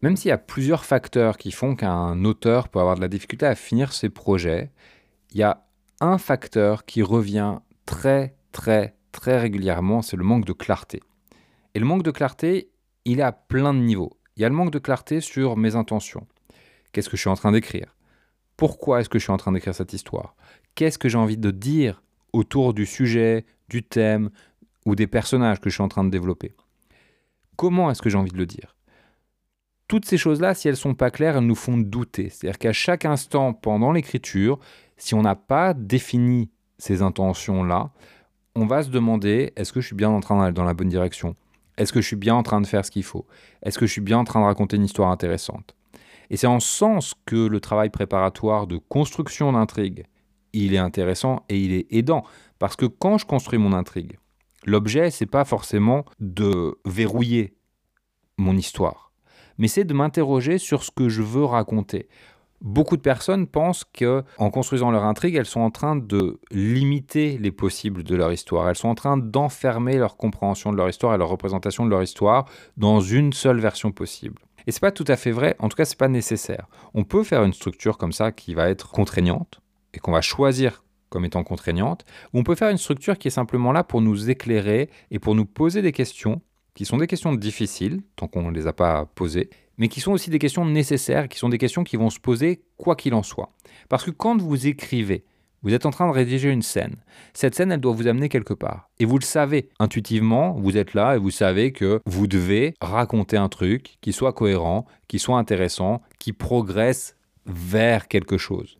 Même s'il y a plusieurs facteurs qui font qu'un auteur peut avoir de la difficulté à finir ses projets, il y a un facteur qui revient très très très régulièrement, c'est le manque de clarté. Et le manque de clarté, il est à plein de niveaux. Il y a le manque de clarté sur mes intentions. Qu'est-ce que je suis en train d'écrire? Pourquoi est-ce que je suis en train d'écrire cette histoire? Qu'est-ce que j'ai envie de dire autour du sujet, du thème ou des personnages que je suis en train de développer? Comment est-ce que j'ai envie de le dire? Toutes ces choses-là, si elles sont pas claires, elles nous font douter. C'est-à-dire qu'à chaque instant pendant l'écriture, si on n'a pas défini ces intentions-là, on va se demander est-ce que je suis bien en train d'aller dans la bonne direction? Est-ce que je suis bien en train de faire ce qu'il faut? Est-ce que je suis bien en train de raconter une histoire intéressante? Et c'est en ce sens que le travail préparatoire de construction d'intrigue, il est intéressant et il est aidant. Parce que quand je construis mon intrigue, l'objet, c'est pas forcément de verrouiller mon histoire mais c'est de m'interroger sur ce que je veux raconter. Beaucoup de personnes pensent que, en construisant leur intrigue, elles sont en train de limiter les possibles de leur histoire. Elles sont en train d'enfermer leur compréhension de leur histoire et leur représentation de leur histoire dans une seule version possible. Et c'est pas tout à fait vrai. En tout cas, c'est pas nécessaire. On peut faire une structure comme ça qui va être contraignante et qu'on va choisir comme étant contraignante, ou on peut faire une structure qui est simplement là pour nous éclairer et pour nous poser des questions qui sont des questions difficiles, tant qu'on ne les a pas posées, mais qui sont aussi des questions nécessaires, qui sont des questions qui vont se poser quoi qu'il en soit. Parce que quand vous écrivez, vous êtes en train de rédiger une scène. Cette scène, elle doit vous amener quelque part. Et vous le savez, intuitivement, vous êtes là et vous savez que vous devez raconter un truc qui soit cohérent, qui soit intéressant, qui progresse vers quelque chose.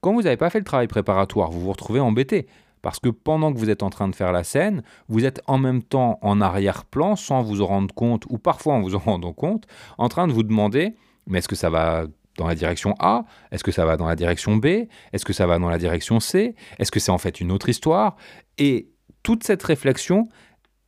Quand vous n'avez pas fait le travail préparatoire, vous vous retrouvez embêté. Parce que pendant que vous êtes en train de faire la scène, vous êtes en même temps en arrière-plan, sans vous en rendre compte, ou parfois en vous en rendant compte, en train de vous demander, mais est-ce que ça va dans la direction A? Est-ce que ça va dans la direction B? Est-ce que ça va dans la direction C? Est-ce que c'est en fait une autre histoire? Et toute cette réflexion,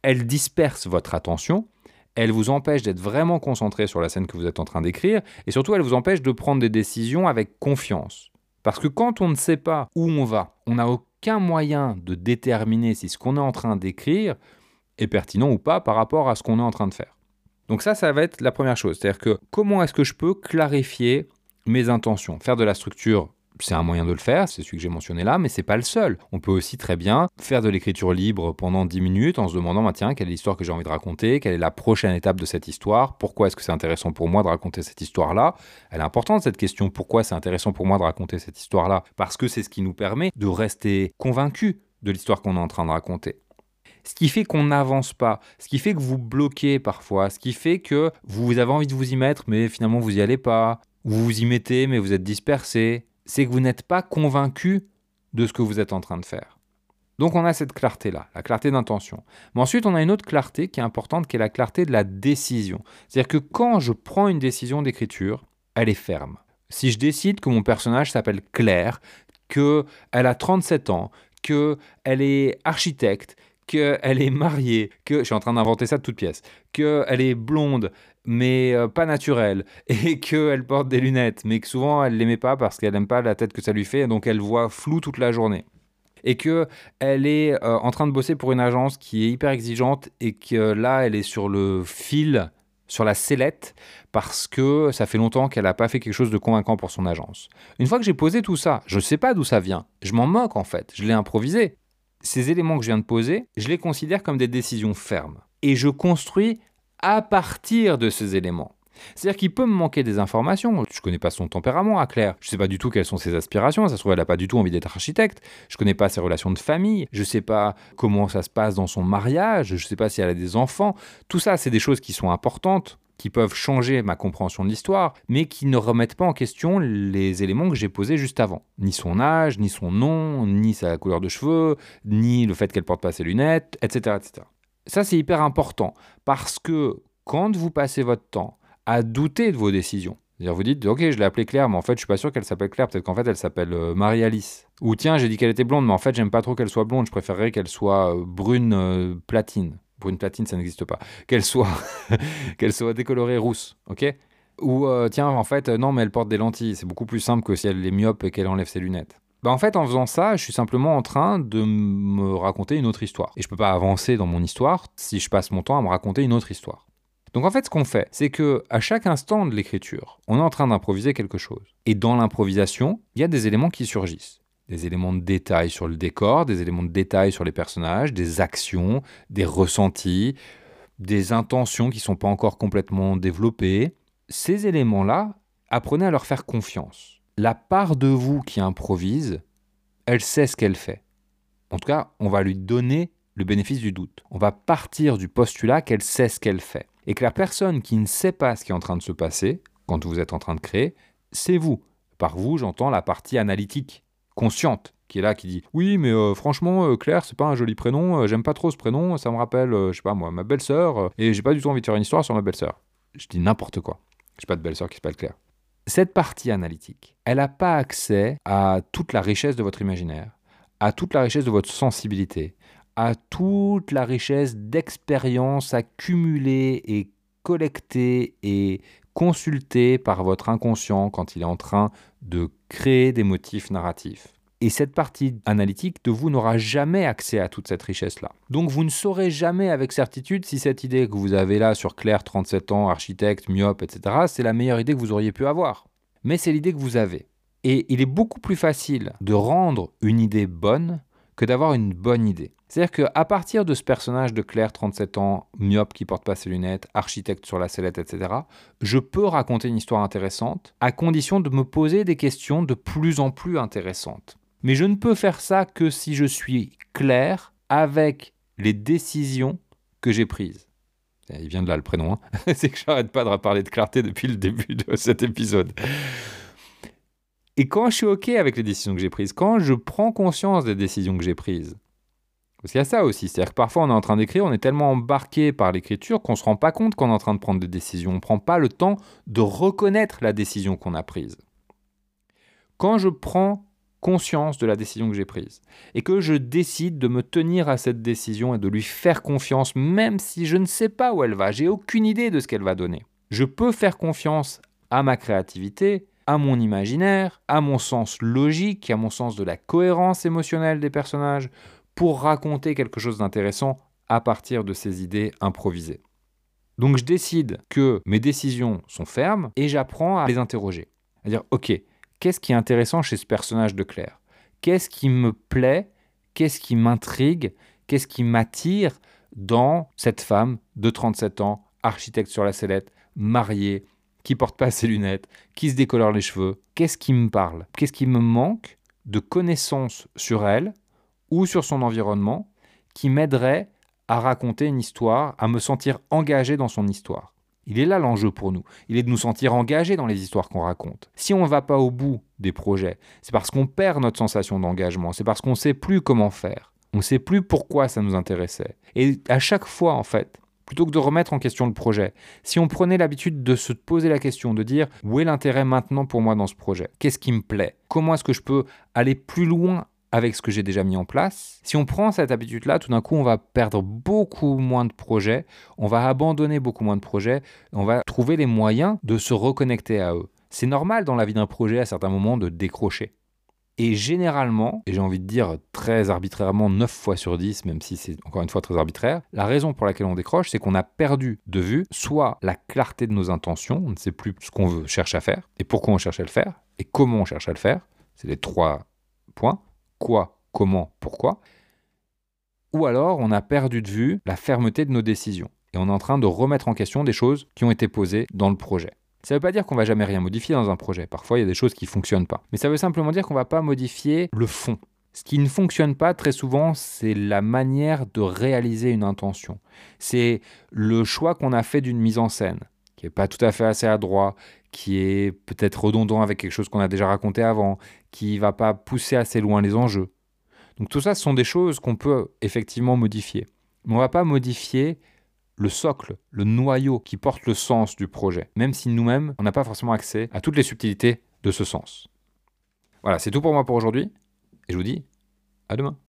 elle disperse votre attention, elle vous empêche d'être vraiment concentré sur la scène que vous êtes en train d'écrire, et surtout elle vous empêche de prendre des décisions avec confiance. Parce que quand on ne sait pas où on va, on n'a moyen de déterminer si ce qu'on est en train d'écrire est pertinent ou pas par rapport à ce qu'on est en train de faire. Donc ça, ça va être la première chose. C'est-à-dire que comment est-ce que je peux clarifier mes intentions Faire de la structure c'est un moyen de le faire, c'est celui que j'ai mentionné là, mais c'est pas le seul. On peut aussi très bien faire de l'écriture libre pendant 10 minutes en se demandant, bah, tiens, quelle est l'histoire que j'ai envie de raconter, quelle est la prochaine étape de cette histoire, pourquoi est-ce que c'est intéressant pour moi de raconter cette histoire-là? Elle est importante cette question, pourquoi c'est intéressant pour moi de raconter cette histoire-là? Parce que c'est ce qui nous permet de rester convaincus de l'histoire qu'on est en train de raconter ce qui fait qu'on n'avance pas, ce qui fait que vous bloquez parfois, ce qui fait que vous avez envie de vous y mettre, mais finalement vous n'y allez pas, vous vous y mettez, mais vous êtes dispersé, c'est que vous n'êtes pas convaincu de ce que vous êtes en train de faire. Donc on a cette clarté-là, la clarté d'intention. Mais ensuite, on a une autre clarté qui est importante, qui est la clarté de la décision. C'est-à-dire que quand je prends une décision d'écriture, elle est ferme. Si je décide que mon personnage s'appelle Claire, qu'elle a 37 ans, qu'elle est architecte, qu'elle est mariée, que je suis en train d'inventer ça de toute pièce, qu'elle est blonde, mais euh, pas naturelle, et qu'elle porte des lunettes, mais que souvent elle l'aimait pas parce qu'elle n'aime pas la tête que ça lui fait, donc elle voit flou toute la journée. Et qu'elle est euh, en train de bosser pour une agence qui est hyper exigeante et que là, elle est sur le fil, sur la sellette, parce que ça fait longtemps qu'elle n'a pas fait quelque chose de convaincant pour son agence. Une fois que j'ai posé tout ça, je ne sais pas d'où ça vient. Je m'en moque en fait, je l'ai improvisé. Ces éléments que je viens de poser, je les considère comme des décisions fermes. Et je construis à partir de ces éléments. C'est-à-dire qu'il peut me manquer des informations. Je ne connais pas son tempérament à Claire. Je ne sais pas du tout quelles sont ses aspirations. Ça se trouve, elle n'a pas du tout envie d'être architecte. Je ne connais pas ses relations de famille. Je ne sais pas comment ça se passe dans son mariage. Je sais pas si elle a des enfants. Tout ça, c'est des choses qui sont importantes qui peuvent changer ma compréhension de l'histoire, mais qui ne remettent pas en question les éléments que j'ai posés juste avant. Ni son âge, ni son nom, ni sa couleur de cheveux, ni le fait qu'elle porte pas ses lunettes, etc. etc. Ça, c'est hyper important parce que quand vous passez votre temps à douter de vos décisions. C'est-à-dire, vous dites, ok, je l'ai appelée Claire, mais en fait, je suis pas sûr qu'elle s'appelle Claire. Peut-être qu'en fait, elle s'appelle euh, Marie-Alice. Ou tiens, j'ai dit qu'elle était blonde, mais en fait, j'aime pas trop qu'elle soit blonde. Je préférerais qu'elle soit euh, brune euh, platine. Brune platine, ça n'existe pas. Qu'elle soit, qu'elle soit décolorée rousse, ok? Ou tiens, en fait, non, mais elle porte des lentilles. C'est beaucoup plus simple que si elle est myope et qu'elle enlève ses lunettes. Bah en fait, en faisant ça, je suis simplement en train de me raconter une autre histoire. Et je peux pas avancer dans mon histoire si je passe mon temps à me raconter une autre histoire. Donc en fait, ce qu'on fait, c'est que à chaque instant de l'écriture, on est en train d'improviser quelque chose. Et dans l'improvisation, il y a des éléments qui surgissent. Des éléments de détail sur le décor, des éléments de détail sur les personnages, des actions, des ressentis, des intentions qui ne sont pas encore complètement développées. Ces éléments-là, apprenez à leur faire confiance. La part de vous qui improvise, elle sait ce qu'elle fait. En tout cas, on va lui donner le bénéfice du doute. On va partir du postulat qu'elle sait ce qu'elle fait et que la personne qui ne sait pas ce qui est en train de se passer quand vous êtes en train de créer, c'est vous. Par vous, j'entends la partie analytique, consciente, qui est là, qui dit Oui, mais euh, franchement, euh, Claire, c'est pas un joli prénom, euh, j'aime pas trop ce prénom, ça me rappelle, je sais pas moi, ma belle-sœur, et j'ai pas du tout envie de faire une histoire sur ma belle-sœur. Je dis n'importe quoi. J'ai pas de belle-sœur qui s'appelle Claire. Cette partie analytique, elle n'a pas accès à toute la richesse de votre imaginaire, à toute la richesse de votre sensibilité, à toute la richesse d'expériences accumulées et collectées et consultées par votre inconscient quand il est en train de créer des motifs narratifs. Et cette partie analytique de vous n'aura jamais accès à toute cette richesse-là. Donc vous ne saurez jamais avec certitude si cette idée que vous avez là sur Claire, 37 ans, architecte, myope, etc., c'est la meilleure idée que vous auriez pu avoir. Mais c'est l'idée que vous avez. Et il est beaucoup plus facile de rendre une idée bonne que d'avoir une bonne idée. C'est-à-dire qu'à partir de ce personnage de Claire, 37 ans, myope qui porte pas ses lunettes, architecte sur la sellette, etc., je peux raconter une histoire intéressante à condition de me poser des questions de plus en plus intéressantes. Mais je ne peux faire ça que si je suis clair avec les décisions que j'ai prises. Il vient de là le prénom. Hein. C'est que j'arrête pas de parler de clarté depuis le début de cet épisode. Et quand je suis OK avec les décisions que j'ai prises, quand je prends conscience des décisions que j'ai prises, parce qu'il y a ça aussi, c'est-à-dire que parfois on est en train d'écrire, on est tellement embarqué par l'écriture qu'on ne se rend pas compte qu'on est en train de prendre des décisions. On ne prend pas le temps de reconnaître la décision qu'on a prise. Quand je prends conscience de la décision que j'ai prise et que je décide de me tenir à cette décision et de lui faire confiance, même si je ne sais pas où elle va, j'ai aucune idée de ce qu'elle va donner. Je peux faire confiance à ma créativité, à mon imaginaire, à mon sens logique, à mon sens de la cohérence émotionnelle des personnages, pour raconter quelque chose d'intéressant à partir de ces idées improvisées. Donc je décide que mes décisions sont fermes et j'apprends à les interroger. À dire, ok, qu'est-ce qui est intéressant chez ce personnage de Claire? Qu'est-ce qui me plaît? Qu'est-ce qui m'intrigue? Qu'est-ce qui m'attire dans cette femme de 37 ans, architecte sur la sellette, mariée, qui porte pas ses lunettes, qui se décolore les cheveux Qu'est-ce qui me parle? Qu'est-ce qui me manque de connaissances sur elle ou sur son environnement qui m'aiderait à raconter une histoire, à me sentir engagé dans son histoire? Il est là l'enjeu pour nous. Il est de nous sentir engagés dans les histoires qu'on raconte. Si on ne va pas au bout des projets, c'est parce qu'on perd notre sensation d'engagement, c'est parce qu'on ne sait plus comment faire. On ne sait plus pourquoi ça nous intéressait. Et à chaque fois, en fait, plutôt que de remettre en question le projet, si on prenait l'habitude de se poser la question, de dire où est l'intérêt maintenant pour moi dans ce projet? Qu'est-ce qui me plaît? Comment est-ce que je peux aller plus loin avec ce que j'ai déjà mis en place? Si on prend cette habitude-là, tout d'un coup, on va perdre beaucoup moins de projets, on va abandonner beaucoup moins de projets, on va trouver les moyens de se reconnecter à eux. C'est normal dans la vie d'un projet à certains moments de décrocher. Et généralement, et j'ai envie de dire très arbitrairement 9 fois sur 10, même si c'est encore une fois très arbitraire, la raison pour laquelle on décroche, c'est qu'on a perdu de vue soit la clarté de nos intentions, on ne sait plus ce qu'on cherche à faire, et pourquoi on cherche à le faire, et comment on cherche à le faire, c'est les trois points, quoi, comment, pourquoi. Ou alors on a perdu de vue la fermeté de nos décisions et on est en train de remettre en question des choses qui ont été posées dans le projet. Ça ne veut pas dire qu'on va jamais rien modifier dans un projet. Parfois, il y a des choses qui ne fonctionnent pas. Mais ça veut simplement dire qu'on ne va pas modifier le fond. Ce qui ne fonctionne pas très souvent, c'est la manière de réaliser une intention. C'est le choix qu'on a fait d'une mise en scène, qui n'est pas tout à fait assez adroit, qui est peut-être redondant avec quelque chose qu'on a déjà raconté avant, qui va pas pousser assez loin les enjeux. Donc tout ça, ce sont des choses qu'on peut effectivement modifier. Mais on va pas modifier le socle, le noyau qui porte le sens du projet, même si nous-mêmes, on n'a pas forcément accès à toutes les subtilités de ce sens. Voilà, c'est tout pour moi pour aujourd'hui, et je vous dis à demain.